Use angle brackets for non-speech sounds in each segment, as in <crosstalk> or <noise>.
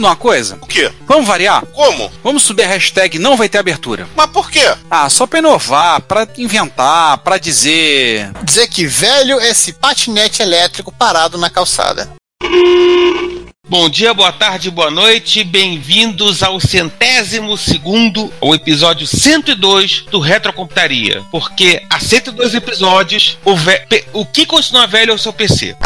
Sabe uma coisa? O quê? Vamos variar? Como? Vamos subir a hashtag não vai ter abertura. Mas por quê? Ah, só pra inovar, pra inventar, pra dizer. Dizer que velho é esse patinete elétrico parado na calçada. Bom dia, boa tarde, boa noite, bem-vindos ao centésimo segundo, ao episódio 102 do Retrocomputaria. Porque há 102 episódios, o, o que continua velho é o seu PC.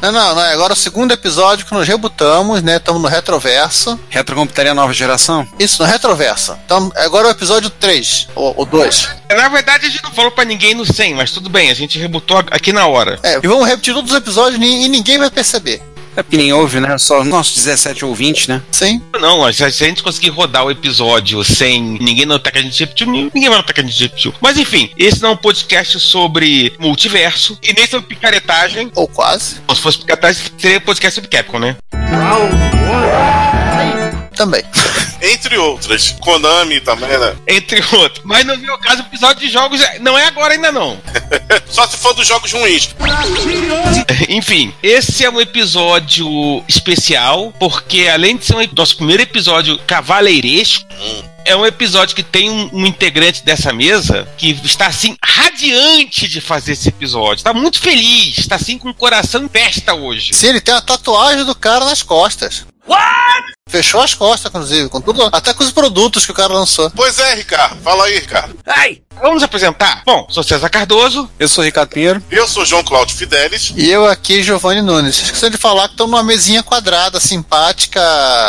Não, não, não. Agora é o segundo episódio que nos rebutamos, né? Estamos no retroverso. Retrocomputaria nova geração? Isso, no retroverso. Então, agora é o episódio 3, ou 2. Na verdade, a gente não falou pra ninguém no 100, mas tudo bem, a gente rebutou aqui na hora. É, e vamos repetir todos os episódios e ninguém vai perceber. É porque nem ouve, né? Só nossos 17 ouvintes, né? Sim. Não, se a gente conseguir rodar o episódio sem ninguém notar que a gente repetiu, ninguém vai notar que a gente repetiu. Mas enfim, esse não é um podcast sobre multiverso e nem sobre picaretagem. Ou quase. Ou se fosse picaretagem, seria podcast sobre Capcom, né? Também. <laughs> Entre outras. Konami também, né? Entre outros. Mas no meu caso, o episódio de jogos é- não é agora ainda não. <laughs> Só se for dos jogos ruins. <laughs> Enfim, esse é um episódio especial, porque além de ser um, nosso primeiro episódio cavaleiresco, é um episódio que tem um, um integrante dessa mesa que está assim radiante de fazer esse episódio. Está muito feliz, está assim com o coração em festa hoje. Sim, ele tem a tatuagem do cara nas costas. Fechou as costas, inclusive, com tudo, até com os produtos que o cara lançou. Pois é, Ricardo. Fala aí, Ricardo. Ai, vamos nos apresentar? Bom, sou César Cardoso. Eu sou Ricardo Pinheiro. Eu sou João Cláudio Fidelis. E eu aqui, Giovanni Nunes. Esqueci de falar que estão numa mesinha quadrada, simpática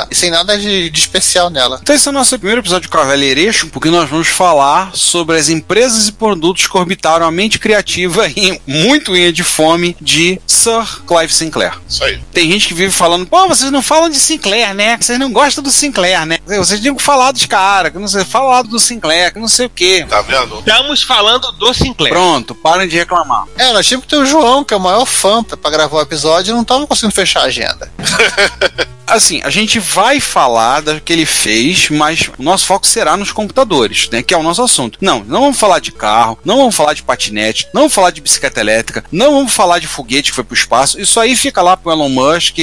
e sem nada de, de especial nela. Então esse é o nosso primeiro episódio cavalheiresco, porque nós vamos falar sobre as empresas e produtos que orbitaram a mente criativa <laughs> e muito unha de fome de Sir Clive Sinclair. Isso aí. Tem gente que vive falando, pô, vocês não falam de Sinclair, né? Vocês não gostam do Sinclair, né? Vocês tinham que falar dos caras, que não sei, falar do Sinclair, que não sei o quê. Tá vendo? Estamos falando do Sinclair. Pronto, parem de reclamar. É, nós tínhamos que ter o João, que é o maior fã pra pra gravar o episódio, e não tava conseguindo fechar a agenda. <laughs> Assim, a gente vai falar do que ele fez, mas o nosso foco será nos computadores, né? Que é o nosso assunto. Não, não vamos falar de carro, não vamos falar de patinete, não vamos falar de bicicleta elétrica, não vamos falar de foguete que foi pro espaço. Isso aí fica lá pro Elon Musk,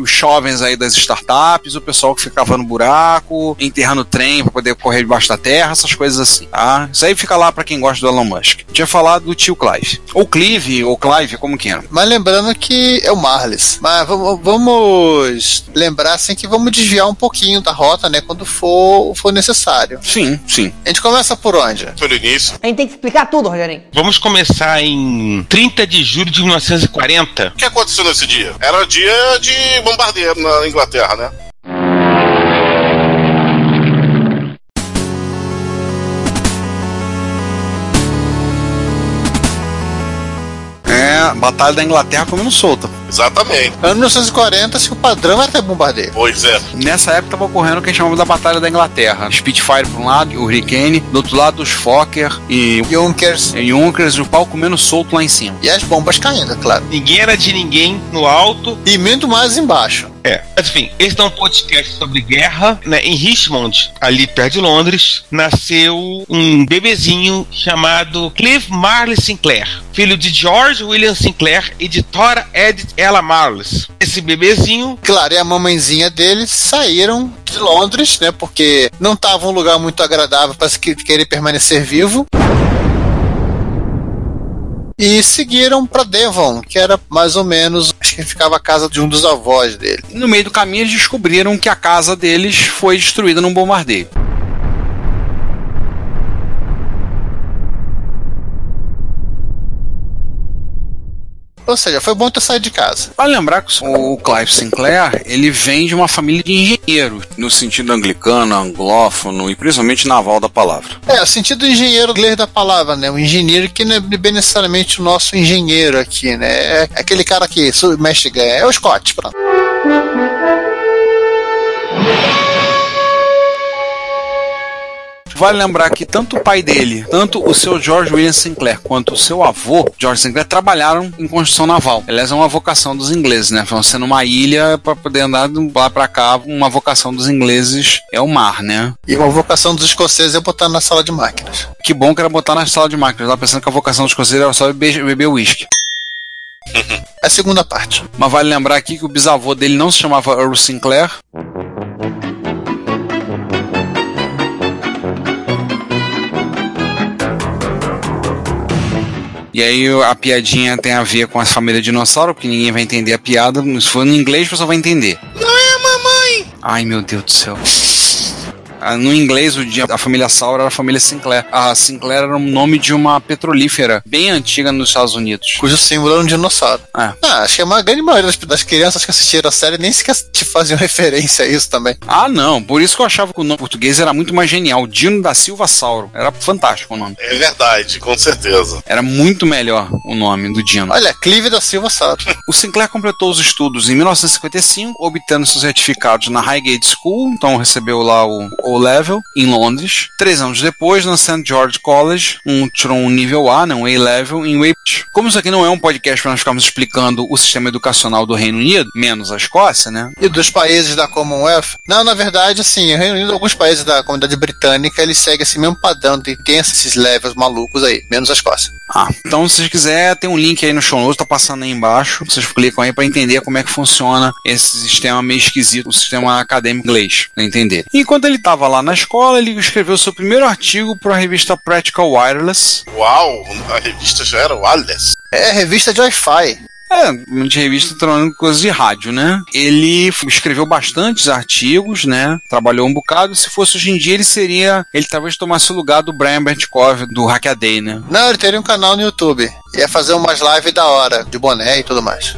os jovens aí das startups, o pessoal que fica cavando buraco, enterrando trem pra poder correr debaixo da terra, essas coisas assim, tá? Isso aí fica lá pra quem gosta do Elon Musk. A gente vai falar do tio Clive. Ou Clive, ou Clive, como queiram. Mas lembrando que é o Marles. Mas vamos, vamos lembrar assim que vamos desviar um pouquinho da rota, né? Quando for, for necessário. Sim, sim. A gente começa por onde? Pelo início. A gente tem que explicar tudo, Rogerinho. Vamos começar em 30 de julho de 1940. O que aconteceu nesse dia? Era dia de bombardeio na Inglaterra, né? Batalha da Inglaterra comendo solta. Exatamente. Ano 1940, se o padrão era ter bombardeio. Pois é. Nessa época estava ocorrendo o que a gente chamava da Batalha da Inglaterra. Spitfire por um lado, o Hurricane, do outro lado os Fokker e Junkers e Junkers, e o pau comendo solto lá em cima. e as bombas caindo, é claro. Ninguém era de ninguém no alto. E muito mais embaixo. É. Mas enfim, esse é um podcast sobre guerra. Né? Em Richmond, ali perto de Londres, nasceu um bebezinho chamado Clive Marley Sinclair, filho de George William Sinclair e de Tora Edith Ella Marles. Esse bebezinho Claro, e a mamãezinha deles saíram de Londres, né? Porque não estava um lugar muito agradável para se que- querer permanecer vivo. E seguiram para Devon, que era mais ou menos, acho que ficava a casa de um dos avós dele. No meio do caminho eles descobriram que a casa deles foi destruída num bombardeio. Ou seja, foi bom ter saído de casa. Vale lembrar que o Clive Sinclair, ele vem de uma família de engenheiros, no sentido anglicano, anglófono e principalmente naval da palavra. É, o sentido do engenheiro inglês da palavra, né? O engenheiro que não é bem necessariamente o nosso engenheiro aqui, né? É aquele cara que mexe, é o Scott, pronto. Vale lembrar que tanto o pai dele, tanto o seu George William Sinclair, quanto o seu avô, George Sinclair, trabalharam em construção naval. Aliás, é uma vocação dos ingleses, né? Você numa ilha para poder andar de lá para cá, uma vocação dos ingleses é o mar, né? E uma vocação dos escoceses é botar na sala de máquinas. Que bom que era botar na sala de máquinas. Eu tava pensando que a vocação dos escoceses era só beber uísque. <laughs> É a segunda parte. Mas vale lembrar aqui que o bisavô dele não se chamava Earl Sinclair. E aí a piadinha tem a ver com a família dinossauro, porque ninguém vai entender a piada. Se for no inglês, o pessoal vai entender. Não é a mamãe! Ai, meu Deus do céu. Ah, No inglês, o dia- a família Sauro era a família Sinclair. A Sinclair era o nome de uma petrolífera bem antiga nos Estados Unidos. Cujo símbolo era um dinossauro. Ah. Ah, acho que a grande maioria das, das crianças que assistiram a série nem sequer te faziam <laughs> referência a isso também. Ah, não. Por isso que eu achava que o nome português era muito mais genial. Dino da Silva Sauro. Era fantástico o nome. É verdade, com certeza. Era muito melhor o nome do Dino. Olha, Clive da Silva Sauro. <laughs> O Sinclair completou os estudos em 1955, obtendo seus certificados na Highgate School, então recebeu lá o O-Level, em Londres. Três anos depois, na St. George College, um, tirou um nível A, né, um A-Level, em Weybridge. Como isso aqui não é um podcast para nós ficarmos explicando o sistema educacional do Reino Unido, menos a Escócia, né? E dos países da Commonwealth? Não, na verdade, assim, o Reino Unido, alguns países da comunidade britânica, eles seguem esse mesmo padrão de tem esses levels malucos aí, menos a Escócia. Ah, então se vocês quiserem, tem um link aí no show notes, tá passando aí embaixo. Vocês clicam aí para entender como é que funciona esse sistema meio esquisito, o sistema acadêmico inglês, pra entender. Enquanto ele estava lá na escola, ele escreveu seu primeiro artigo para a revista Practical Wireless. Uau, a revista já era Wallace. É revista de Wi-Fi. É, de revista trabalhando com coisas de rádio, né? Ele escreveu bastantes artigos, né? Trabalhou um bocado. Se fosse hoje em dia, ele seria. Ele talvez tomasse o lugar do Brian Bertkov, do Hackaday, né? Não, ele teria um canal no YouTube. Ia fazer umas lives da hora, de boné e tudo mais.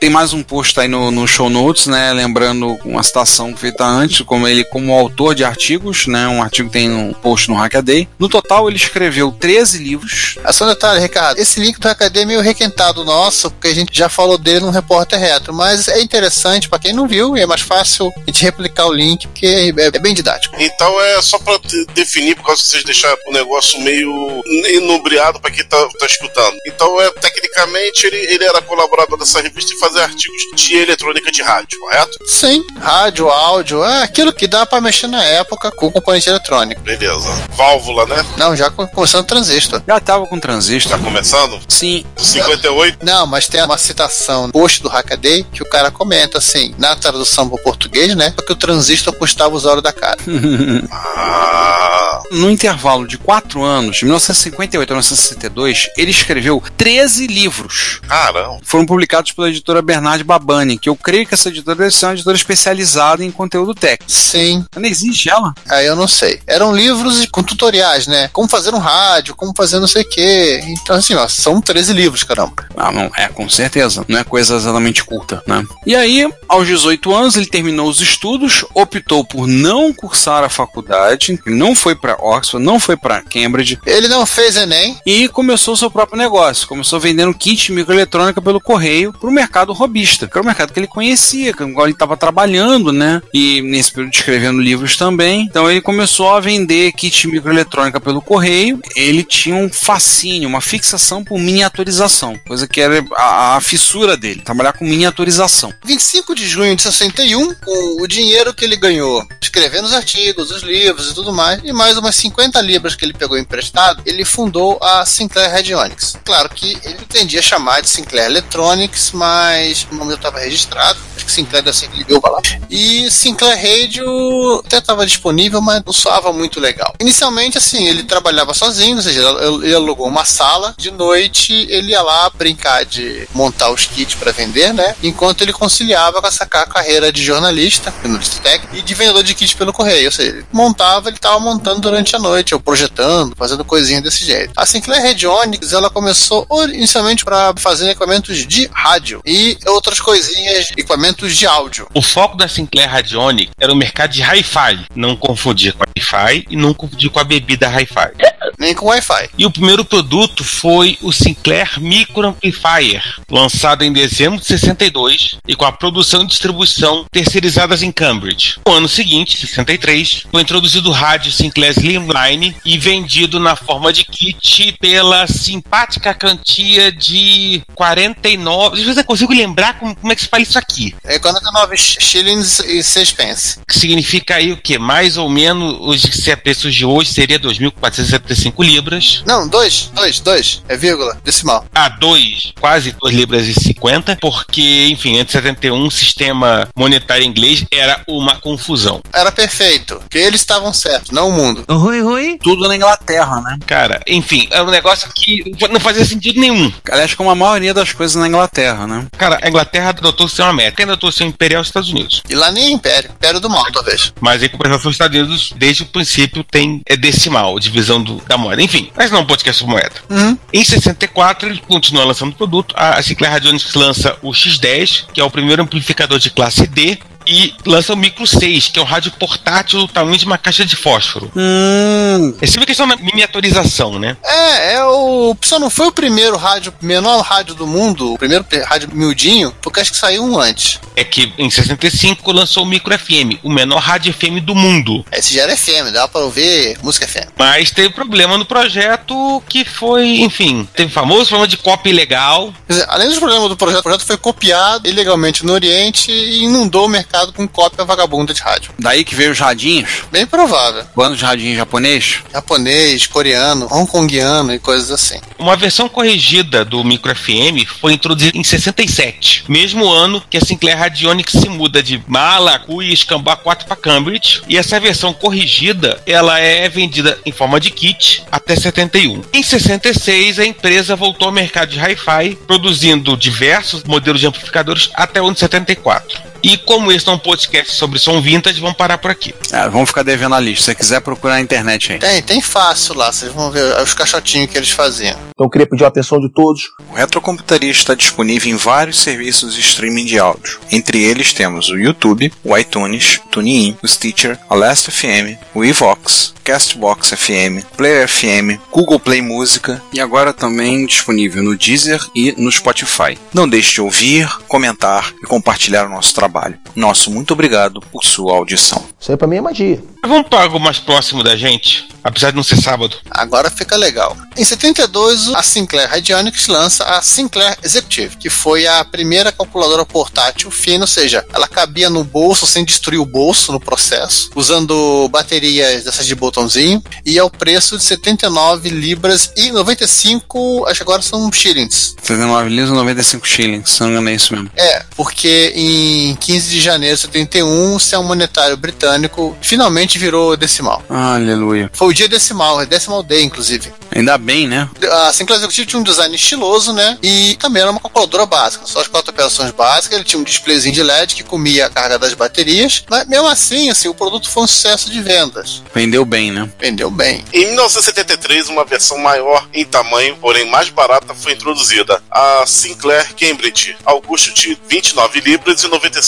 Tem mais um post aí no, no show notes, né? Lembrando uma citação feita antes, como ele como autor de artigos, né? Um artigo tem um post no Hackaday. No total, ele escreveu 13 livros. É só um detalhe, Ricardo. Esse link do Hackaday é meio requentado nosso, porque a gente já falou dele no Repórter Retro. Mas é interessante pra quem não viu e é mais fácil a gente replicar o link, porque é, é bem didático. Então é só pra te- definir, por causa que vocês deixaram o negócio meio inubriado pra quem tá, tá escutando. Então é, tecnicamente, ele, ele era colaborador dessa revista e fazia artigos de eletrônica de rádio, correto? Sim, rádio, áudio, é aquilo que dá pra mexer na época com componente eletrônico. Beleza. Válvula, né? Não, já com- começando o transistor. Já tava com transistor. Tá começando? Sim, 58. Não, mas tem uma citação no post do Hackaday que o cara comenta assim, na tradução para o português, né? Porque o transistor custava os olhos da cara. <laughs> Ah, no intervalo de 4 anos, de 1958 a 1962, ele escreveu 13 livros. caramba. Foram publicados pela editora Bernard Babani, que eu creio que essa editora deve ser uma editora especializada em conteúdo técnico. Sim, Não existe ela? aí eu não sei. Eram livros com tutoriais, né? Como fazer um rádio, como fazer não sei o quê. Então, assim, ó, são 13 livros, caramba. Ah, não, é, com certeza. Não é coisa exatamente curta, né? E aí, aos 18 anos, ele terminou os estudos, optou por não cursar a faculdade, ele não foi para Oxford, não foi para Cambridge, Ele não fez Enem, e começou seu próprio negócio. Começou vendendo kit de microeletrônica pelo correio para o mercado robista, que era o mercado que ele conhecia, qual ele estava trabalhando, né? E nesse período escrevendo livros também. Então ele começou a vender kit microeletrônica pelo correio. Ele tinha um fascínio, uma fixação por miniaturização, coisa que era a, a fissura dele, trabalhar com miniaturização. 25 de junho de 61, com o dinheiro que ele ganhou escrevendo os artigos, os livros e tudo mais, e mais umas 50 libras que ele pegou emprestado, ele fundou a Sinclair Radionics. Claro que ele pretendia chamar de Sinclair Electronics, mas o nome estava registrado, acho que Sinclair ser que ligou lá. E Sinclair Radio até estava disponível, mas não soava muito legal. Inicialmente, assim, ele trabalhava sozinho, ou seja, ele alugou uma sala, de noite ele ia lá brincar de montar os kits para vender, né? Enquanto ele conciliava com essa carreira de jornalista, jornalista técnico, e de vendedor de kits pelo correio. Ou seja, ele montava, ele estava montando durante a noite, ou projetando, fazendo coisinha desse jeito. A Sinclair Radionics, ela começou inicialmente para fazer equipamentos de rádio e outras coisinhas, equipamentos de áudio. O foco da Sinclair Radionics era o mercado de hi-fi. Não confundir com Wi-Fi e não confundir com a bebida hi-fi. Nem com Wi-Fi. E o primeiro produto foi o Sinclair Micro Amplifier, lançado em dezembro de 62 e com a produção e distribuição terceirizadas em Cambridge. No ano seguinte, 63, foi introduzido o rádio Sinclair Slimline e vendido na forma de kit pela simpática quantia de 49. Às vezes eu consigo lembrar como, como é que se fala isso aqui. É 49 shillings e 6 pence. Que significa aí o que? Mais ou menos, hoje, se é preços de hoje, seria 2.475 libras. Não, 2, 2, 2. É vírgula, decimal. Ah, 2, quase 2 libras e 50, porque, enfim, antes de 71, o sistema monetário inglês era uma confusão. Era perfeito, porque eles estavam certos, não o mundo. Oi, oi. Tudo na Inglaterra, né? Cara, enfim, é um negócio que não fazia sentido nenhum. Aliás, como a maioria das coisas na Inglaterra, né? Cara, a Inglaterra adotou o sistema métrico, quem adotou o sistema imperial é os Estados Unidos. E lá nem é império, império do mal, talvez. Mas em comparação com os Estados Unidos, desde o princípio tem é decimal, divisão do, da moeda. Enfim, mas não um podcast sobre moeda. Uhum. Em 64, ele continua lançando produto. A, a Sinclair Radionics lança o X10, que é o primeiro amplificador de classe D, e lança o Micro 6, que é um rádio portátil do tamanho de uma caixa de fósforo. Hum. É sempre questão da miniaturização, né? É, é o. Só não foi o primeiro rádio, menor rádio do mundo, o primeiro rádio miudinho, porque acho que saiu um antes. É que em 65 lançou o Micro FM, o menor rádio FM do mundo. Esse já era FM, dava pra ouvir música FM. Mas teve problema no projeto que foi, enfim, teve famoso problema de cópia ilegal. Dizer, além dos problemas do projeto, o projeto foi copiado ilegalmente no Oriente e inundou o mercado com cópia vagabunda de rádio. Daí que veio os radinhos, Bem provável. bando de radinho japonês. Japonês, coreano, hongkongiano e coisas assim. Uma versão corrigida do Micro FM foi introduzida em 67, mesmo ano que a Sinclair Radionics se muda de Mala, Cuia e Escambá 4 para Cambridge, e essa versão corrigida, ela é vendida em forma de kit até 71. Em 66, a empresa voltou ao mercado de hi-fi, produzindo diversos modelos de amplificadores até o ano de 74. E como esse é um podcast sobre som vintage, vamos parar por aqui. É, vamos ficar devendo a lista. Se você quiser procurar na internet aí. Tem, tem fácil lá, vocês vão ver os caixotinhos que eles faziam. Então eu queria pedir a atenção de todos. O Retrocomputaria está disponível em vários serviços de streaming de áudio. Entre eles temos o YouTube, o iTunes, o TuneIn, o Stitcher, a Last FM, o Evox, Castbox FM, Player FM, Google Play Música e agora também disponível no Deezer e no Spotify. Não deixe de ouvir, comentar e compartilhar o nosso trabalho. Nosso muito obrigado por sua audição. Isso aí pra mim é magia. Vamos para algo mais próximo da gente, apesar de não ser sábado. Agora fica legal. Em 72, a Sinclair Radionics lança a Sinclair Executive, que foi a primeira calculadora portátil fina, ou seja, ela cabia no bolso sem destruir o bolso no processo, usando baterias dessas de botãozinho, e ao preço de 79 libras e 95, acho que agora são shillings. 39 livros 95 shillings, se não me engano é isso mesmo. É, porque em 15 de janeiro de 71, o sistema monetário britânico finalmente virou decimal. Aleluia. Foi o dia decimal, é decimal day, inclusive. Ainda bem, né? A Sinclair Executive tinha um design estiloso, né? E também era uma calculadora básica, só as quatro operações básicas. Ele tinha um displayzinho de LED que comia a carga das baterias. Mas mesmo assim, assim, o produto foi um sucesso de vendas. Vendeu bem, né? Vendeu bem. Em 1973, uma versão maior em tamanho, porém mais barata, foi introduzida. A Sinclair Cambridge, ao custo de 29 libras e 95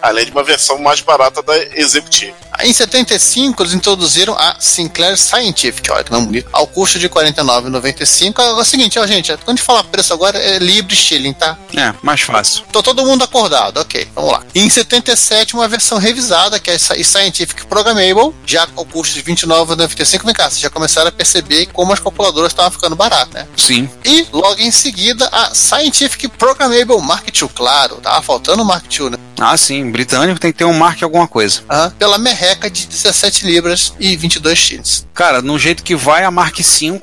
além de uma versão mais barata da Executive. Em 75, eles introduziram a Sinclair Scientific, olha que nome bonito, ao custo de R$ 49,95. É o seguinte, ó, gente, quando a gente fala preço agora é livre shilling, tá? É, mais fácil. Tô todo mundo acordado, ok, vamos lá. Em 77, uma versão revisada, que é a Sci- Scientific Programmable, já ao custo de R$ 29,95. Vem cá, vocês já começaram a perceber como as calculadoras estavam ficando baratas, né? Sim. E logo em seguida, a Scientific Programmable Mark II, claro, tava faltando o Mark II, né? Ah, sim. Britânico tem que ter um marque alguma coisa. Aham. Pela merreca de 17 libras e 22 chiles. Cara, no jeito que vai a Mark V,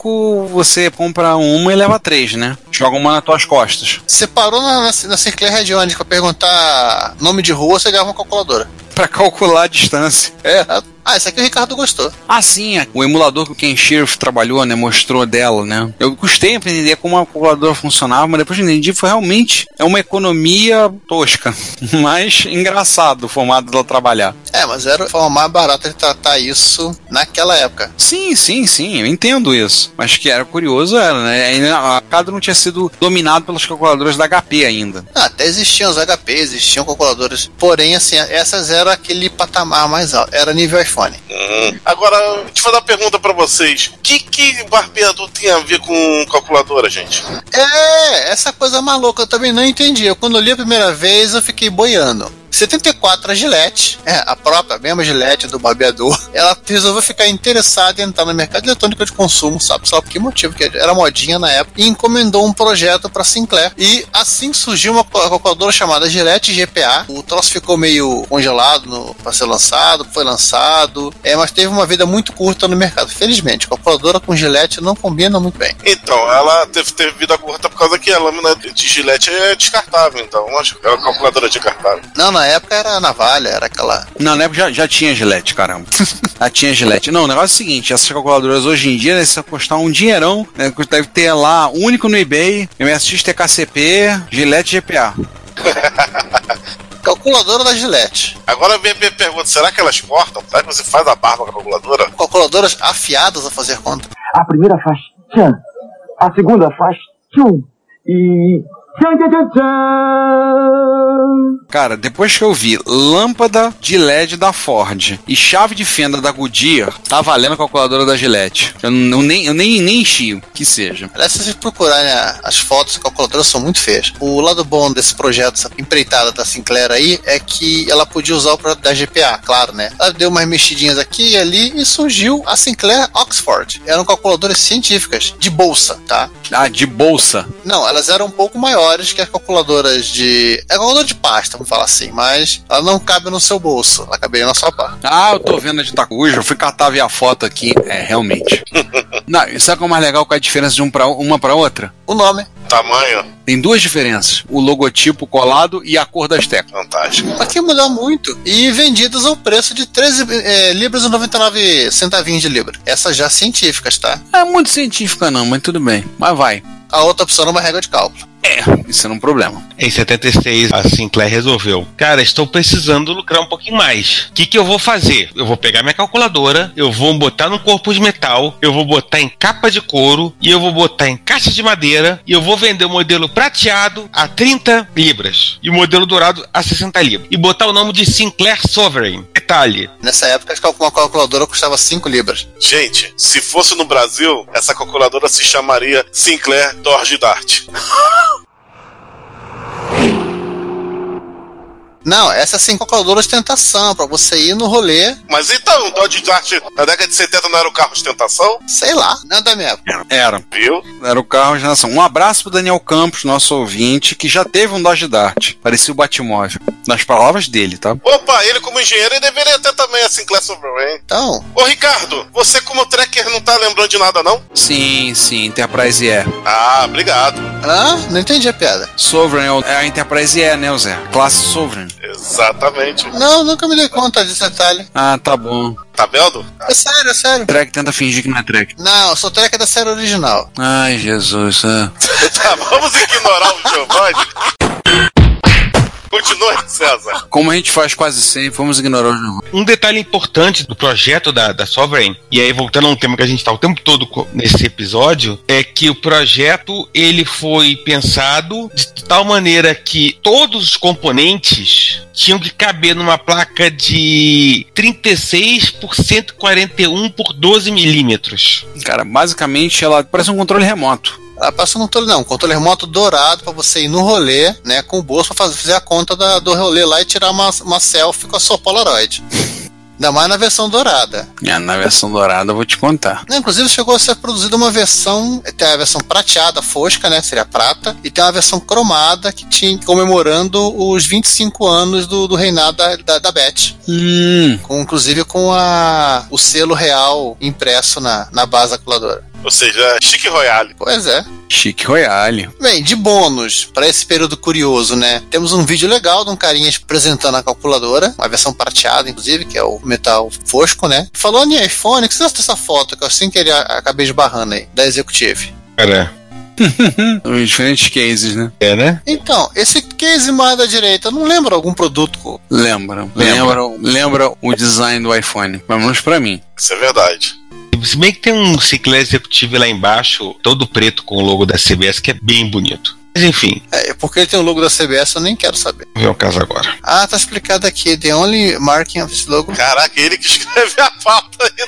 você compra uma e leva três, né? Joga uma nas tuas costas. Você parou na, na, na Sinclair Radionic pra perguntar nome de rua, você ganhava uma calculadora. Pra calcular a distância. É. Ah, esse aqui o Ricardo gostou. Ah, sim, é. o emulador que o Ken Sheriff trabalhou, né, mostrou dela, né. Eu gostei de entender como a calculadora funcionava, mas depois que eu entendi, foi realmente é uma economia tosca, <laughs> mas engraçado o formato dela trabalhar. É, mas era a forma mais barata de tratar isso naquela época. Sim, sim, sim, eu entendo isso. Mas que era curioso, era, né? A cada não tinha sido dominado pelas calculadoras da HP ainda. Ah, até existiam os HP, existiam calculadoras. Porém, assim, essas eram aquele patamar mais alto. Era nível iPhone. Hum. Agora, deixa eu fazer uma pergunta pra vocês. O que, que barbeador tem a ver com calculadora, gente? É, essa coisa maluca eu também não entendi. Eu, quando eu li a primeira vez, eu fiquei boiando. 74, a Gillette, é, a própria, a mesma Gillette do barbeador, <laughs> ela resolveu ficar interessada em entrar no mercado eletrônico de consumo, sabe só por que motivo, que era modinha na época, e encomendou um projeto para Sinclair. E assim surgiu uma calculadora chamada Gillette GPA. O troço ficou meio congelado para ser lançado, foi lançado, é, mas teve uma vida muito curta no mercado. Felizmente, calculadora com Gillette não combina muito bem. Então, ela teve, teve vida curta por causa que a lâmina de Gillette é descartável, então acho que é uma calculadora descartável. Não, na época era navalha, era aquela. Não, na época já, já tinha Gillette, caramba. <laughs> já tinha Gillette. Não, o negócio é o seguinte: essas calculadoras hoje em dia, né, se custar um dinheirão, né, deve ter lá, único no eBay, MSX TKCP, Gillette GPA. <laughs> Calculadora da Gillette. Agora vem a minha pergunta: será que elas cortam? Será que você faz a barba com a calculadora? Calculadoras afiadas a fazer conta. A primeira faz tchan, a segunda faz tchum e Cara, depois que eu vi lâmpada de LED da Ford e chave de fenda da Goodyear, tá valendo a calculadora da Gillette. Eu, não, nem, eu nem, nem enchio, que seja. Aliás, se vocês procurarem a- as fotos da calculadora, são muito feias. O lado bom desse projeto, essa empreitada da Sinclair aí, é que ela podia usar o projeto da GPA, claro, né? Ela deu umas mexidinhas aqui e ali e surgiu a Sinclair Oxford. Eram calculadoras científicas, de bolsa, tá? Ah, de bolsa. Não, elas eram um pouco maiores que as calculadoras de. É calculadora de pasta, vamos falar assim, mas ela não cabe no seu bolso, ela caberia na sua pá. Ah, eu tô vendo a de Takuja, eu fui catar ver a foto aqui. É, realmente. <laughs> Não, e sabe qual é o mais legal? Qual é a diferença de um pra, uma pra outra? O nome. Tamanho, Tem duas diferenças: o logotipo colado e a cor das teclas. fantástico. Mas que mudar muito. E vendidas ao preço de 13 eh, libras e 99 centavinhos de libra. Essas já científicas, tá? É muito científica, não, mas tudo bem. Mas vai. A outra opção era uma regra de cálculo. É, isso era um problema. Em 76, a Sinclair resolveu. Cara, estou precisando lucrar um pouquinho mais. O que, que eu vou fazer? Eu vou pegar minha calculadora, eu vou botar num corpo de metal, eu vou botar em capa de couro, e eu vou botar em caixa de madeira, e eu vou vender o modelo prateado a 30 libras, e o modelo dourado a 60 libras. E botar o nome de Sinclair Sovereign. Detalhe. Nessa época, acho que uma calculadora custava 5 libras. Gente, se fosse no Brasil, essa calculadora se chamaria Sinclair Dodge Dart. <laughs> Não, essa sim calculadora de tentação, pra você ir no rolê, Mas então, o Dodge Dart na década de 70 não era o carro de tentação? sei lá, não é da minha época. Era. Viu? Era o carro de nação. Um abraço pro Daniel Campos, nosso ouvinte, que já teve um Dodge Dart. Parecia o Batmóvel. Nas palavras dele, tá? Opa, ele como engenheiro ele deveria ter também a Sinclair Sovereign. Então, Ô Ricardo, você como tracker não tá lembrando de nada não? Sim, sim, Enterprise E. Ah, obrigado. ah, não entendi a piada. Sovereign é é a Enterprise E, né, Zé? Classe Sovereign. Exatamente. Não, nunca me dei conta desse detalhe. Ah, tá bom. Tá vendo? É sério, é sério. Trek tenta fingir que não é Trek. Não, eu sou tracker da série original. Ai, Jesus. é. <laughs> Tá, vamos ignorar o Giovanni. Continue, César. Como a gente faz quase sempre, vamos ignorar os. Um detalhe importante do projeto da, da Sovereign, e aí voltando a um tema que a gente está o tempo todo nesse episódio, é que o projeto ele foi pensado de tal maneira que todos os componentes tinham que caber numa placa de 36 por 141 por 12 milímetros. Cara, basicamente ela parece um controle remoto. Ela passa um controle, não, um controle remoto dourado pra você ir no rolê, né, com o bolso pra fazer, a conta da- do rolê lá e tirar uma, uma selfie com a sua Polaroid. Ainda mais na versão dourada. É, na versão dourada eu vou te contar. Não, Inclusive chegou a ser produzida uma versão, tem a versão prateada, fosca, né, seria prata, e tem uma versão cromada que tinha comemorando os 25 anos do, do reinado da, da, da Beth. Hum, Com, inclusive com a, o selo real impresso na, na base calculadora. Ou seja, Chique Royale. Pois é. chique royale. Bem, de bônus, para esse período curioso, né? Temos um vídeo legal de um carinha apresentando a calculadora, uma versão prateada, inclusive, que é o metal fosco, né? Falando em iPhone, que você acha essa foto, que eu assim que ele a- acabei esbarrando aí, da Executive. Cara, Os <laughs> diferentes cases, né? é, né? Então, esse case mais da direita, não lembra algum produto? co- Lembra, lembra, lembra o design do iPhone, pelo menos pra mim. Isso é verdade. Se bem que tem um Sinclair executivo lá embaixo, todo preto com o logo da CBS, que é bem bonito. Mas enfim, É, porque ele tem o logo da CBS, eu nem quero saber. vamos ver o caso agora. Ah, tá explicado aqui. The only marking of this logo. Caraca, ele que <laughs> escreve a pauta aí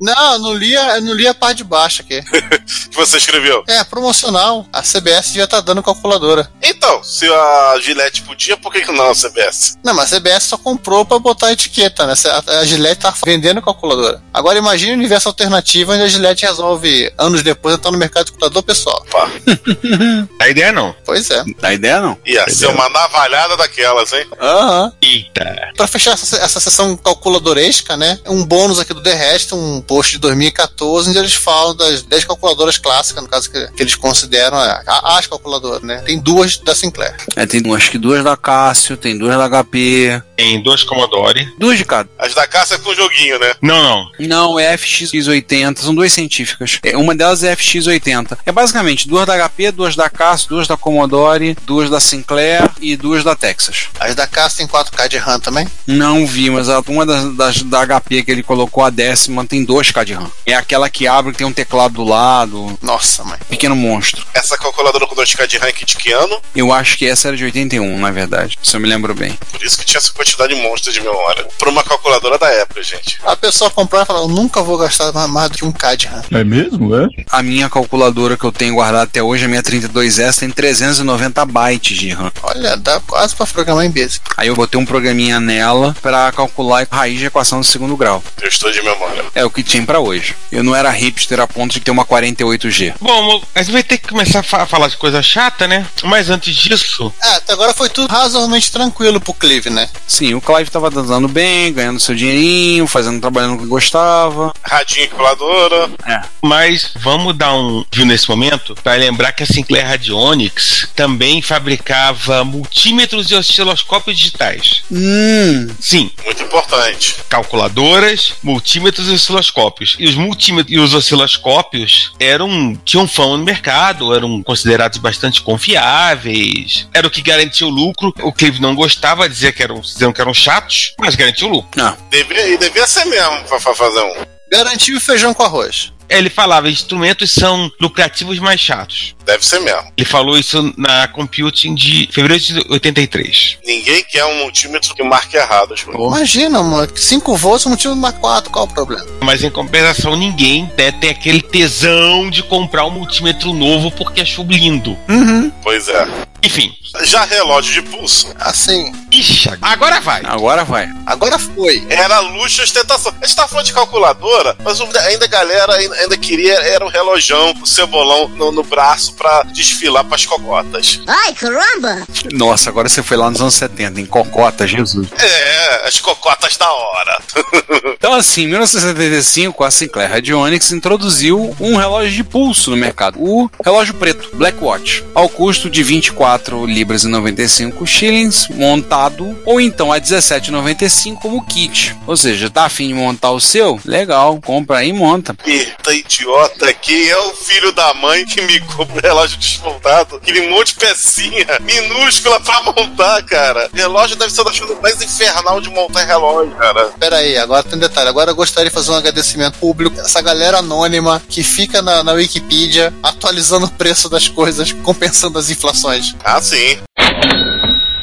Não, eu não li a, não li a parte de baixo aqui. <laughs> que você escreveu. É, promocional. A CBS já tá dando calculadora. Então, se a Gillette podia, por que, que não a CBS? Não, mas a CBS só comprou pra botar a etiqueta, né? A, a Gillette tá vendendo calculadora. Agora imagine o universo alternativo onde a Gillette resolve, anos depois, entrar no mercado de computador pessoal. Pá, <laughs> <laughs> A ideia não. Pois é. Dá ideia não? ia ser uma navalhada daquelas, hein? Aham. Eita. Pra fechar essa, essa sessão calculadoresca, né? Um bônus aqui do The Rest, um post de 2014, onde eles falam das 10 calculadoras clássicas, no caso que, que eles consideram a- a- as calculadoras, né? Tem duas da Sinclair. É, tem acho que duas da Cássio, tem duas da HP, Tem dois Commodore. duas de cada. As da caça com joguinho, né? Não, não. Não, é FX80, são duas científicas. É, Uma delas é FX80. É basicamente duas da HP, duas da Cássio, duas da Commodore, duas da Sinclair e duas da Texas. As da Casa tem 4K de RAM também. Não vi, mas uma das, das- da HP que ele colocou, a décima, tem 2K de RAM. É aquela que abre que tem um teclado do lado, Nossa, mãe. pequeno monstro. Essa calculadora com 2K de rank de que ano? Eu acho que essa era de 81, na verdade, se eu me lembro bem. Por isso que tinha essa quantidade monstra de memória. Pra uma calculadora da época, gente. A pessoa comprar e falar, eu nunca vou gastar ma- mais do que um K de RAM. É mesmo, é? A minha calculadora que eu tenho guardada até hoje, a minha 32S, tem 390 bytes de RAM. Olha, dá quase pra programar em Basic. Aí eu botei um programinha nela pra calcular a raiz de equação do segundo grau. Eu estou de memória. É o que tinha pra hoje. Eu não era hipster a ponto de ter uma 48G. Bom, a gente vai ter que começar a fa- falar de coisa chata, né? Mas antes disso, É, até agora foi tudo razoavelmente tranquilo pro Clive, né? Sim, o Clive tava dando bem, ganhando seu dinheirinho, fazendo trabalhando que gostava. Radinho calculadora. É. mas vamos dar um view nesse momento para lembrar que a Sinclair Radionics também fabricava multímetros e osciloscópios digitais. Hum, Sim, Muito importante. calculadoras, multímetros e osciloscópios. E os multímetros e os osciloscópios eram tinham fama no mercado, eram considerados bastante confiáveis. Era o que garantia o lucro. O Clive não gostava, dizia que eram, diziam que eram chatos, mas garantia o lucro. não. Devia, devia ser mesmo pra fazer um. Garantiu o feijão com arroz. Ele falava: instrumentos são lucrativos, mais chatos. Deve ser mesmo. Ele falou isso na Computing de fevereiro de 83. Ninguém quer um multímetro que marque errado. coisas. Imagina, mano, 5 volts, motivo mais 4, qual o problema? Mas em compensação, ninguém né, tem aquele tesão de comprar um multímetro novo porque achou lindo. Uhum. Pois é. Enfim. Já relógio de pulso. Assim, Ixi, agora vai. Agora vai. agora foi. Era luxo e ostentação. A gente tá falando de calculadora, mas ainda a galera ainda, queria era o relojão, o cebolão no, no braço pra desfilar pras cocotas. Ai, caramba! Nossa, agora você foi lá nos anos 70, em Cocota, Jesus. É, as cocotas da hora. <laughs> Então, assim, em 1975, a Sinclair Radionics introduziu um relógio de pulso no mercado, o relógio preto, Black Watch, ao custo de 24 libras e 95 shillings, montado, ou então a 17,95 como kit. Ou seja, tá afim de montar o seu? Legal, compra aí e monta. Eita, idiota, quem é o filho da mãe que me compra o relógio desmontado? Aquele monte de pecinha minúscula pra montar, cara. Relógio deve ser uma das coisas mais infernal de montar relógio, cara. Pera aí, agora tem um detalhe. Agora eu gostaria de fazer um agradecimento público. Essa galera anônima que fica na, na Wikipedia atualizando o preço das coisas, compensando as inflações. Ah, sim.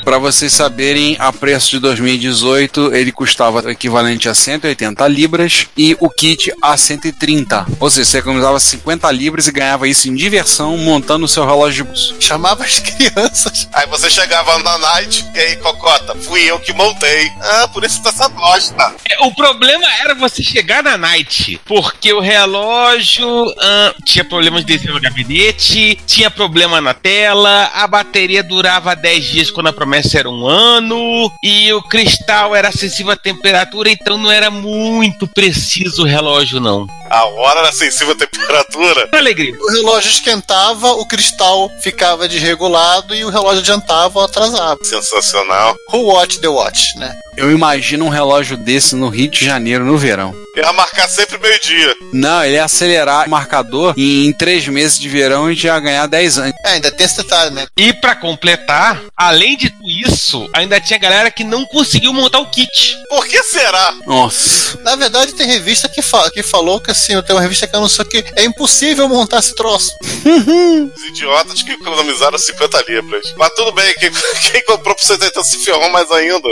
Pra vocês saberem, a preço de 2018, ele custava o equivalente a 180 libras e o kit a 130. Ou seja, você economizava 50 libras e ganhava isso em diversão montando o seu relógio de bolso. Chamava as <laughs> crianças. Aí você chegava na night, e aí, Cocota, fui eu que montei. Ah, por isso tá essa bosta. É, O problema era você chegar na night, porque o relógio ah, tinha problemas de desenho no gabinete, tinha problema na tela, a bateria durava 10 dias quando a promessa era um ano, e o cristal era sensível à temperatura, então não era muito preciso o relógio, não. A hora era sensível à temperatura. Alegria. O relógio esquentava, o cristal ficava desregulado e o relógio adiantava ou atrasava. Sensacional. Who watch the watch, né? Eu imagino um relógio desse no Rio de Janeiro no verão. Ia marcar sempre meio-dia. Não, ele ia acelerar o marcador e em três meses de verão a gente ia ganhar 10 anos. É, ainda tem esse detalhe, né? E pra completar, além de tudo isso, ainda tinha galera que não conseguiu montar o kit. Por que será? Nossa. Na verdade, tem revista que, fa que falou que assim, tem uma revista que anunciou que é impossível montar esse troço. <laughs> Os idiotas que economizaram 50 libras. Mas tudo bem, quem, <laughs> quem comprou por 70 se ferrou mais ainda.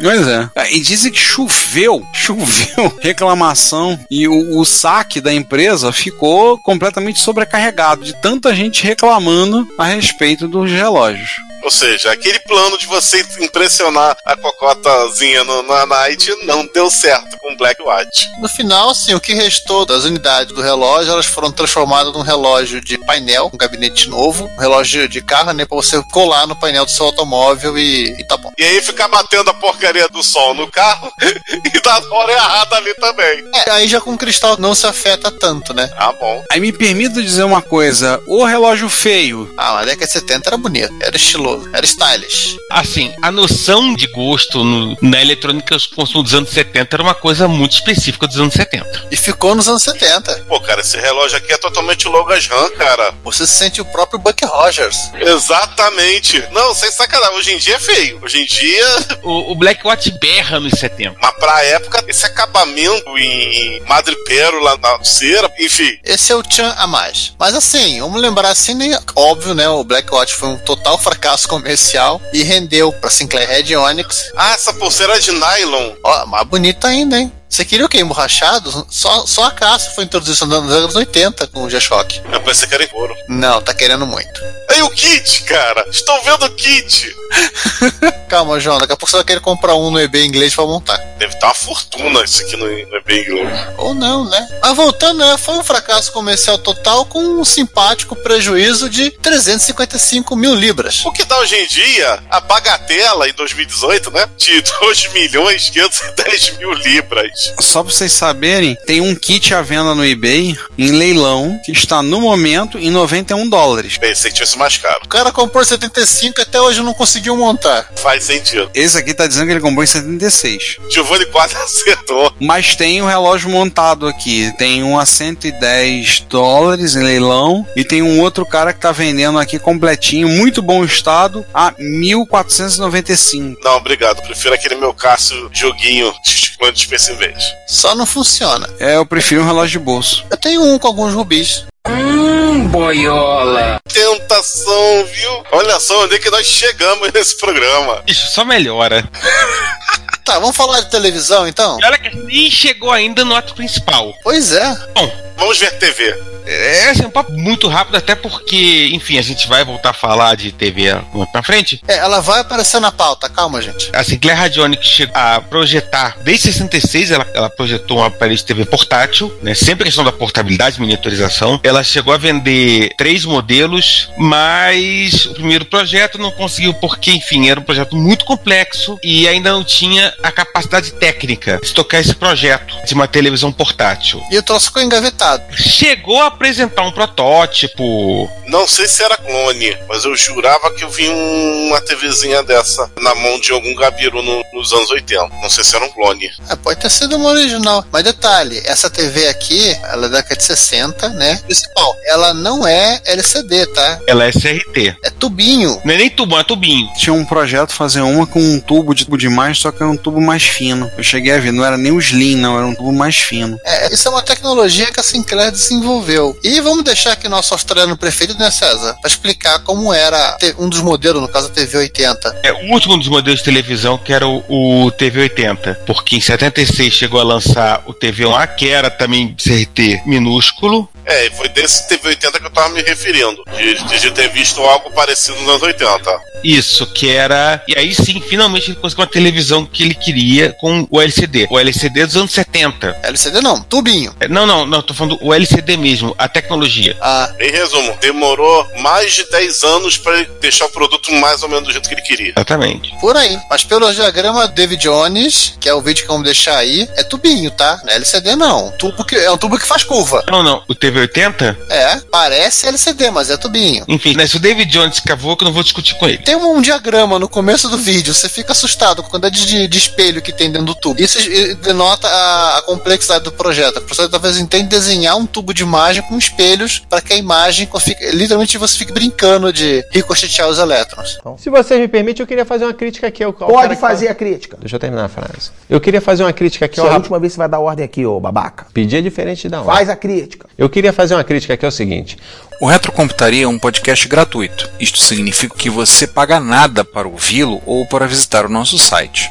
Pois é. E dizem que choveu, choveu reclamação e o, o saque da empresa ficou completamente sobrecarregado de tanta gente reclamando a respeito dos relógios. Ou seja, aquele plano de você impressionar a cocotazinha no, na night não deu certo com o Black Watch. No final, assim, o que restou das unidades do relógio, elas foram transformadas num relógio de painel, um gabinete novo, um relógio de carro, né, pra você colar no painel do seu automóvel e, e tá bom. E aí ficar batendo a porcaria do sol no carro <laughs> e dar hora errada ali também. É, aí já com o cristal não se afeta tanto, né? Ah, bom. Aí me permita dizer uma coisa: o relógio feio. Ah, na década de 70 era bonito, era estiloso, era stylish. Assim, a noção de gosto no- na eletrônica consumo dos anos 70 era uma coisa muito específica dos anos 70. E ficou nos anos 70. Pô, cara, esse relógio aqui é totalmente Logas RAM, cara. Você se sente o próprio Buck Rogers. Exatamente. Não, sem sacanagem. Hoje em dia é feio. Hoje em dia, O, o Black Watch berra nos 70. mas pra época, esse acabamento em madrepérola na cera, enfim. Esse é o Chan a mais. Mas assim, vamos lembrar assim, né? Óbvio, né? O Black Watch foi um total fracasso comercial e rendeu pra Sinclair Red Onyx. Ah, essa pulseira é de nylon. Ó, mais bonita ainda, hein? Você queria o quê? Emborrachado? Só, só a caça foi introduzida nos anos 80 com o G-Shock. Eu pensei que era em couro. Não, tá querendo muito. Aí o kit, cara. Estou vendo o kit. <laughs> Calma, João, daqui a pouco você vai querer comprar um no eBay inglês pra montar. Deve estar uma fortuna isso aqui no, no eBay inglês. Ou não, né? Mas voltando, né? Foi um fracasso comercial total com um simpático prejuízo de 355 mil libras. O que dá hoje em dia a bagatela em 2018, né? De <laughs> 2 milhões 510 mil libras. Só pra vocês saberem, tem um kit à venda no eBay em leilão que está no momento em 91 dólares. Pensei que tivesse mais caro. O cara comprou 75 e até hoje não conseguiu montar. Faz sentido. Esse aqui tá dizendo que ele comprou em 76. Giovanni quase <laughs> acertou. Mas tem o relógio montado aqui. Tem um a 110 dólares em leilão. E tem um outro cara que tá vendendo aqui completinho, muito bom estado, a 1495. Não, obrigado. Prefiro aquele meu Cássio joguinho <laughs> em vez. Só não funciona. É, eu prefiro um relógio de bolso. Eu tenho um com alguns rubis. Tentação, viu? Olha só onde é que nós chegamos nesse programa. Isso só melhora. <laughs> Tá, vamos falar de televisão então? E olha que nem chegou ainda no ato principal. Pois é. Vamos ver TV. É assim, um papo muito rápido, até porque, enfim, a gente vai voltar a falar de TV na frente. É, ela vai aparecer na pauta, calma, gente. A Sinclair Radionics chegou a projetar, desde 66, ela, ela projetou um aparelho de TV portátil, né? Sempre questão da portabilidade, miniaturização. Ela chegou a vender três modelos, mas o primeiro projeto não conseguiu, porque, enfim, era um projeto muito complexo e ainda não tinha a capacidade técnica de tocar esse projeto de uma televisão portátil. E o troço ficou engavetado. Chegou a apresentar um protótipo, Não sei se era clone, mas eu jurava que eu vi um- uma TVzinha dessa na mão de algum gabiru no- nos anos 80. Não sei se era um clone. É, pode ter sido uma original. Mas detalhe, essa TV aqui, ela é da década de 60, né? Principal, ela não é LCD, tá? ela é SRT. É tubinho. Não é nem tubão, é tubinho. Tinha um projeto fazer uma com um tubo de tubo demais, só que era um tubo mais fino. Eu cheguei a ver, não era nem o Slim, não, era um tubo mais fino. É, isso é uma tecnologia que a Sinclair desenvolveu. Vendeu. E vamos deixar aqui nosso australiano preferido, né, César? Pra explicar como era um dos modelos, no caso a TV 80. É o último dos modelos de televisão que era o, o TV80, porque em 76 chegou a lançar o TV1A, que era também CRT minúsculo. É, e foi desse TV80 que eu tava me referindo. De, de- ter visto algo parecido nos anos 80. Isso, que era. E aí sim, finalmente ele conseguiu uma televisão que ele queria com o LCD. O LCD dos anos 70. LCD não, tubinho. É, Não, não, não, tô falando o LCD mesmo, a tecnologia. Ah, Em resumo, demorou mais de 10 anos pra ele deixar o produto mais ou menos do jeito que ele queria. Exatamente. por aí. Mas pelo diagrama David Jones, que é o vídeo que vamos deixar aí, é tubinho, tá? Não é LCD não. Tubo que, é um tubo que faz curva. Não, não, o TV80, É, parece LCD, mas é tubinho. enfim, né, se o David Jones cavou, que eu não vou discutir com ele. Tem um diagrama no começo do vídeo, você fica assustado com a quantidade de, de espelho que tem dentro do tubo. Isso denota a, a complexidade do projeto. A professora talvez entenda desenhar um tubo de imagem com espelhos para que a imagem fique, literalmente você fique brincando de ricochetear os elétrons. Se vocês me permitem, eu queria fazer uma crítica aqui ao, ao Pode fazer fala- a crítica. Deixa eu terminar a frase. Eu queria fazer uma crítica aqui é a última vez que você vai dar ordem aqui, ô babaca. Pedir é diferente da hora. Faz a crítica. Eu queria fazer uma crítica aqui é o seguinte. O Retrocomputaria é um podcast gratuito. Isto significa que você paga nada para ouvi-lo ou para visitar o nosso site.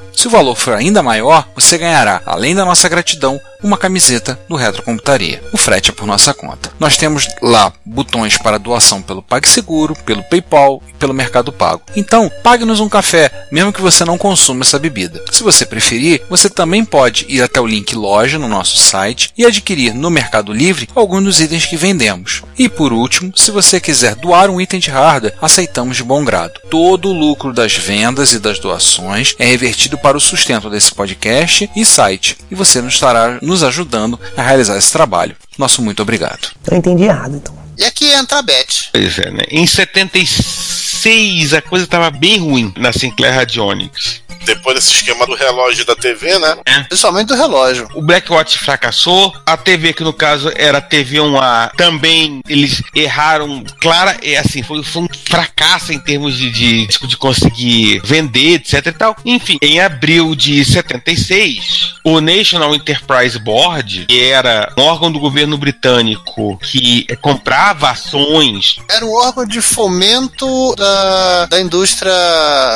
Se o valor for ainda maior, você ganhará, além da nossa gratidão, uma camiseta do Retrocomputaria. O frete é por nossa conta. Nós temos lá botões para doação pelo PagSeguro, pelo PayPal e pelo Mercado Pago. Então, pague-nos um café, mesmo que você não consuma essa bebida. Se você preferir, você também pode ir até o link loja no nosso site e adquirir no Mercado Livre alguns dos itens que vendemos. E por último, se você quiser doar um item de hardware, aceitamos de bom grado. Todo o lucro das vendas e das doações é revertido para o sustento desse podcast e site, e você nos estará nos ajudando a realizar esse trabalho. Nosso muito obrigado. Eu entendi errado, então. E aqui entra a Beth. Pois é, né? Em 76 a coisa tava bem ruim na Sinclair Radionics. Depois desse esquema do relógio da TV, né? Principalmente do relógio. O Blackwatch fracassou, a TV que no caso era a TV1A também eles erraram, clara, é assim, foi, foi um fracasso em termos de, de, de conseguir vender, etc e tal. Enfim, em abril de 76, o National Enterprise Board, que era um órgão do governo britânico que comprava ações Era um órgão de fomento da, da indústria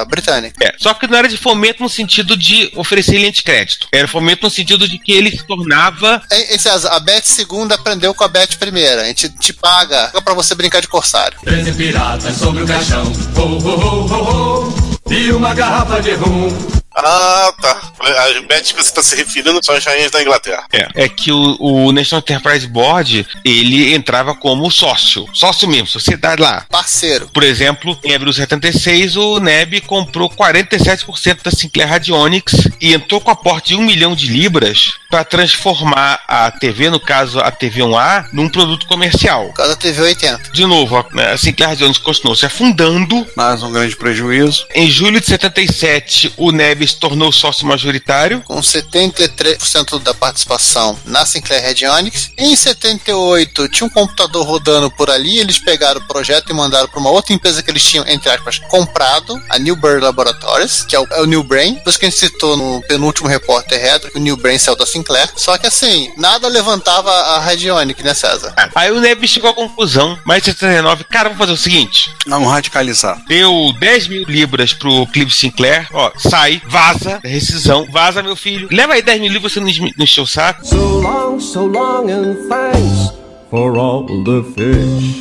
britânica. É, só que não era de fomento no sentido de oferecer linha de crédito. Era fomento no sentido de que ele se tornava. César, a Beth segunda aprendeu com a Beth primeira. A gente te paga pra você brincar de corsário. Treze piratas sobre o caixão. Ho, ho, ho, ho, ho. E uma garrafa de rum. Ah, tá. As bets que você está se referindo são as rainhas da Inglaterra. É, é que o, o National Enterprise Board ele entrava como sócio. Sócio mesmo, sociedade lá. Parceiro. Por exemplo, em abril de 76, o NEB comprou 47% da Sinclair Radionics e entrou com aporte de um milhão de libras para transformar a TV, no caso a TV1A, num produto comercial. Por causa da TV 80. De novo, a a Sinclair Radionics continuou se afundando. Mais um grande prejuízo. Em julho de 77, o NEB se tornou sócio majoritário. Com 73% da participação na Sinclair Radionics. Em 78, tinha um computador rodando por ali. Eles pegaram o projeto e mandaram para uma outra empresa que eles tinham, entre aspas, comprado, a New Bird Laboratories, que é o, é o New Brain. Por isso que a gente citou no penúltimo repórter retro que o New Brain saiu da Sinclair. Só que assim, nada levantava a Radionic, né, César? Aí o NEB chegou à conclusão, mais de 79, cara, vamos fazer o seguinte: Vamos radicalizar. deu 10 mil libras pro Clive Sinclair, ó, sai, vaza, rescisão, vaza, meu filho. Leva aí 10 mil libras, você não enche- não encheu o saco. So long, so long, and thanks for all the fish.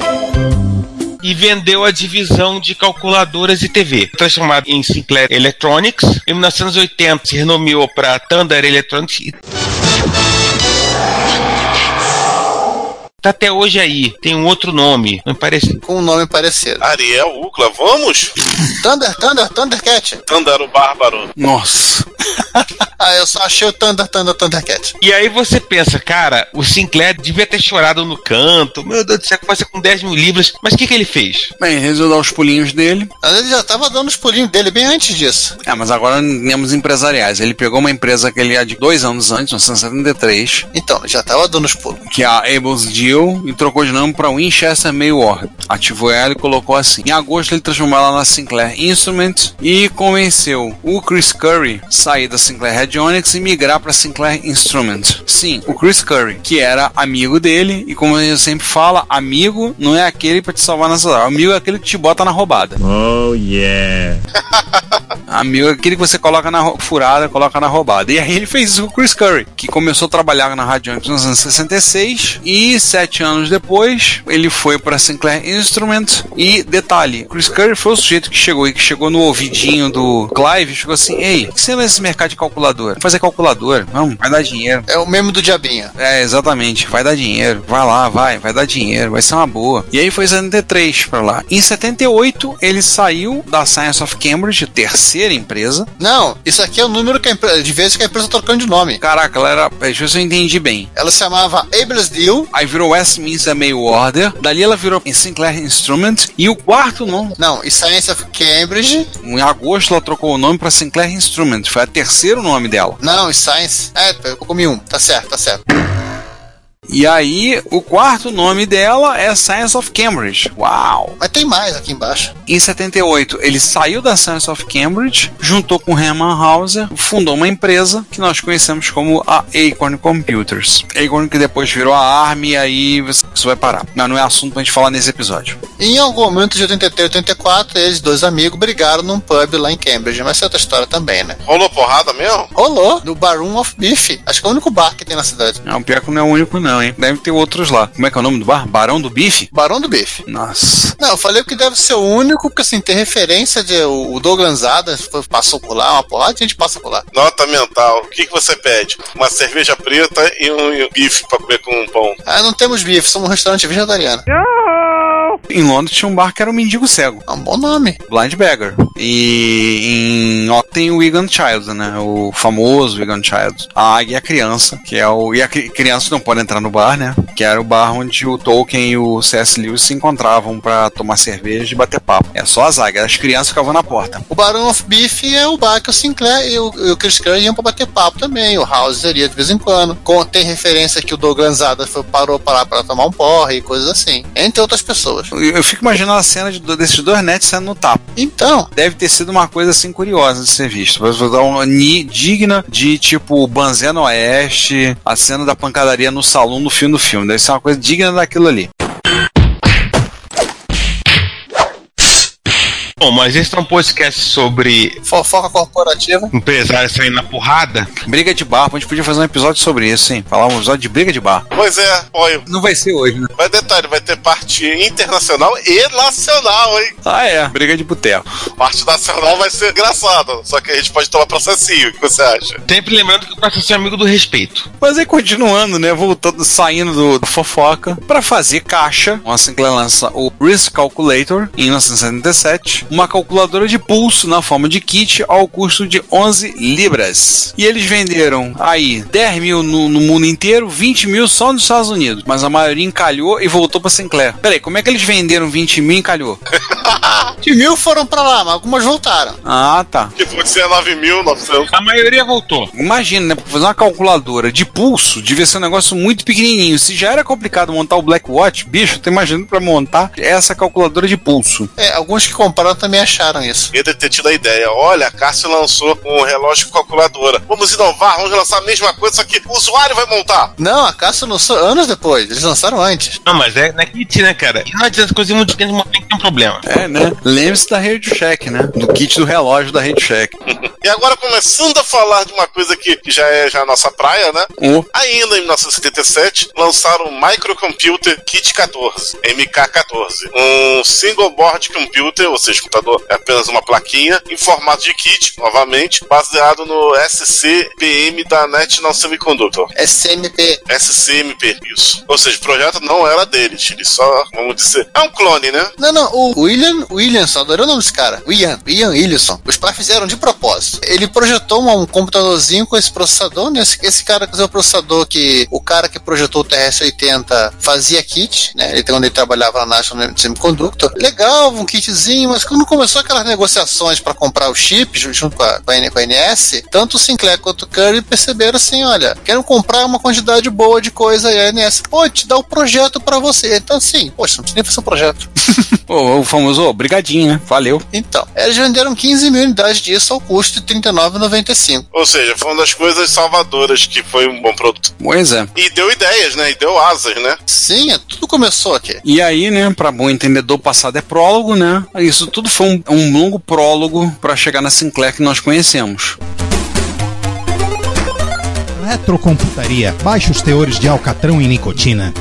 E vendeu a divisão de calculadoras e TV, transformada em Sinclair Electronics. Em 1980 se renomeou para Thunder Electronics tá até hoje aí. Tem um outro nome. Não parece. Com um nome parecido. Ariel, Ucla, vamos? Thunder, Thunder, Thundercat. Thunder o Bárbaro. Nossa. <laughs> Ah, eu só achei o Thunder, Thunder, Thundercat. E aí você pensa, cara, o Sinclair devia ter chorado no canto. Meu Deus do céu, ser com 10 mil libras. Mas o que, que ele fez? Bem, resolveu dar os pulinhos dele. Mas ele já tava dando os pulinhos dele bem antes disso. É, mas agora temos empresariais. Ele pegou uma empresa que ele é de dois anos antes, 1973, Então, ele já tava dando os pulos. que é a Abel's Deal, e trocou de nome para Winchester Mayward. Ativou ela e colocou assim. Em agosto ele transformou ela na Sinclair Instrument e convenceu o Chris Curry sair da Sinclair Radionics e migrar para Sinclair Instrument. Sim, o Chris Curry, que era amigo dele, e como eu sempre fala, amigo não é aquele para te salvar nessa hora. Amigo é aquele que te bota na roubada. Oh yeah. <laughs> Amigo é aquele que você coloca na furada, coloca na roubada. E aí ele fez isso com o Chris Curry, que começou a trabalhar na Radionics nos anos 66 e sete anos depois ele foi para Sinclair Instrument. E detalhe, Chris Curry foi o sujeito que chegou e que chegou no ouvidinho do Clive e chegou assim: Ei, o que você vai nesse mercado de calculadora? Fazer calculadora, vamos, vai dar dinheiro. É o meme do diabinho. É, exatamente. Vai dar dinheiro. Vai lá, vai. Vai dar dinheiro. Vai ser uma boa. E aí foi em 73 pra lá. Em 78, ele saiu da Science of Cambridge, terceira empresa. Não, isso aqui é o número que a empresa, de vezes que a empresa tá trocando de nome. Caraca, ela era. Deixa eu ver se eu entendi bem. Ela se chamava Abel's Deal. Aí virou Westminster Mail Order. Dali ela virou Sinclair Instrument. E o quarto nome. Não, e Science of Cambridge. Em agosto ela trocou o nome pra Sinclair Instrument. Foi a terceiro nome dela. Não, e Science. É, eu comi um. Tá certo, tá certo. E aí, o quarto nome dela é Science of Cambridge. Uau! Mas tem mais aqui embaixo. Em 78, ele saiu da Science of Cambridge, juntou com Hermann Hauser, fundou uma empresa que nós conhecemos como a Acorn Computers. Acorn que depois virou a ARM e aí isso vai parar. Mas não é assunto pra gente falar nesse episódio. Em algum momento de 83 e 84, eles, dois amigos, brigaram num pub lá em Cambridge. Mas é outra história também, né? Rolou porrada mesmo? Rolou, no Baroon of Beef. Acho que é o único bar que tem na cidade. Não, pior que não é o único não, hein? Deve ter outros lá. Como é que é o nome do bar? Barão do Bife? Barão do Bife. Nossa. Não, eu falei que deve ser o único, porque assim, tem referência de o Douglas Adams passou por lá, uma porrada de gente passa por lá. Nota mental. O que, que você pede? Uma cerveja preta e um, e um bife pra comer com um pão. Ah, não temos bife, somos um restaurante vegetariano. Em Londres tinha um bar que era o Mendigo Cego. É um bom nome. Blind Beggar. E em ó, tem o Wigan Child, né? O famoso Wigan Child. A águia e a criança, que é o. E a cri- criança não pode entrar no bar, né? Que era o bar onde o Tolkien e o C.S. Lewis se encontravam pra tomar cerveja e bater papo. É só as águias, as crianças ficavam na porta. O Barão of Beef é o bar que o Sinclair e o, e o Chris Curry iam pra bater papo também. O House iria de vez em quando. Com, tem referência que o Douglas Adams foi, parou para lá pra tomar um porre e coisas assim. Entre outras pessoas. Eu, eu fico imaginando a cena de, desses dois netos sendo no tapa. Então, Deve ter sido uma coisa assim curiosa de ser visto. Mas vou dar uma digna de tipo Banzé no Oeste, a cena da pancadaria no salão no fim do filme. Deve ser uma coisa digna daquilo ali. Bom, mas esse é um podcast sobre fofoca corporativa. empresários saindo na porrada. Briga de bar, a gente podia fazer um episódio sobre isso, sim. Falar um episódio de briga de bar. Pois é, apoio. Não vai ser hoje, né? Vai detalhe, vai ter parte internacional e nacional, hein? Ah, é. Briga de boteco. Parte nacional vai ser engraçada, só que a gente pode tomar processinho. O que você acha? Sempre lembrando que o processo é amigo do respeito. Mas aí continuando, né? Voltando, saindo do, do fofoca. Pra fazer caixa, a Sinclair lança o Risk Calculator em 1977. Uma calculadora de pulso na forma de kit ao custo de 11 libras. E eles venderam aí 10 mil no, no mundo inteiro, 20 mil só nos Estados Unidos. Mas a maioria encalhou e voltou pra Sinclair. Peraí, como é que eles venderam 20 mil e encalhou? <laughs> De <laughs> mil foram pra lá, mas algumas voltaram. Ah, tá. Que pode ser 9.900. A maioria voltou. Imagina, né? Pra fazer uma calculadora de pulso, devia ser um negócio muito pequenininho. Se já era complicado montar o Black Watch, bicho, tô imaginando pra montar essa calculadora de pulso. É, alguns que compraram também acharam isso. Ele deve ter tido a ideia. Olha, a Cássio lançou um relógio com calculadora. Vamos inovar, vamos lançar a mesma coisa, só que o usuário vai montar. Não, a Cássio lançou anos depois, eles lançaram antes. Não, mas é na kit, né, cara? E não adianta coisa muito pequena, tem que ter um problema. É, né? Lembre-se da Radio Shack, né? Do kit do relógio da Radio Shack. E agora começando a falar de uma coisa que que já é já a nossa praia, né? Oh. Ainda em 1977, lançaram o Microcomputer Kit 14, MK14. Um single board computer, ou seja, computador é apenas uma plaquinha, em formato de kit, novamente, baseado no SCPM da National Semiconductor. SMP. SCMP, isso. Ou seja, o projeto não era deles, ele só, vamos dizer, é um clone, né? Não, não, o William Williamson, adorei o nome desse cara. William, William Williamson. Os pais fizeram de propósito. Ele projetou um, um computadorzinho com esse processador, né? Esse, esse cara que usou o processador que o cara que projetou o TRS-80 fazia kit, né? Ele quando ele trabalhava na National Semiconductor. Legal, um kitzinho, mas quando começou aquelas negociações para comprar o chip junto com a, com a, com a NS, tanto o Sinclair quanto o Curry perceberam assim, olha, quero comprar uma quantidade boa de coisa e a NS, pô, te dá o projeto para você. Então assim, poxa, não precisa nem fazer um projeto. <laughs> O, o famoso obrigadinho, né? Valeu. Então, eles venderam 15 mil unidades disso ao custo de R$ 39,95. Ou seja, foi uma das coisas salvadoras que foi um bom produto. Pois é. E deu ideias, né? E deu asas, né? Sim, é, tudo começou aqui. E aí, né, pra bom entendedor, passado é prólogo, né? Isso tudo foi um, um longo prólogo pra chegar na Sinclair que nós conhecemos. Retrocomputaria. Baixos teores de alcatrão e nicotina.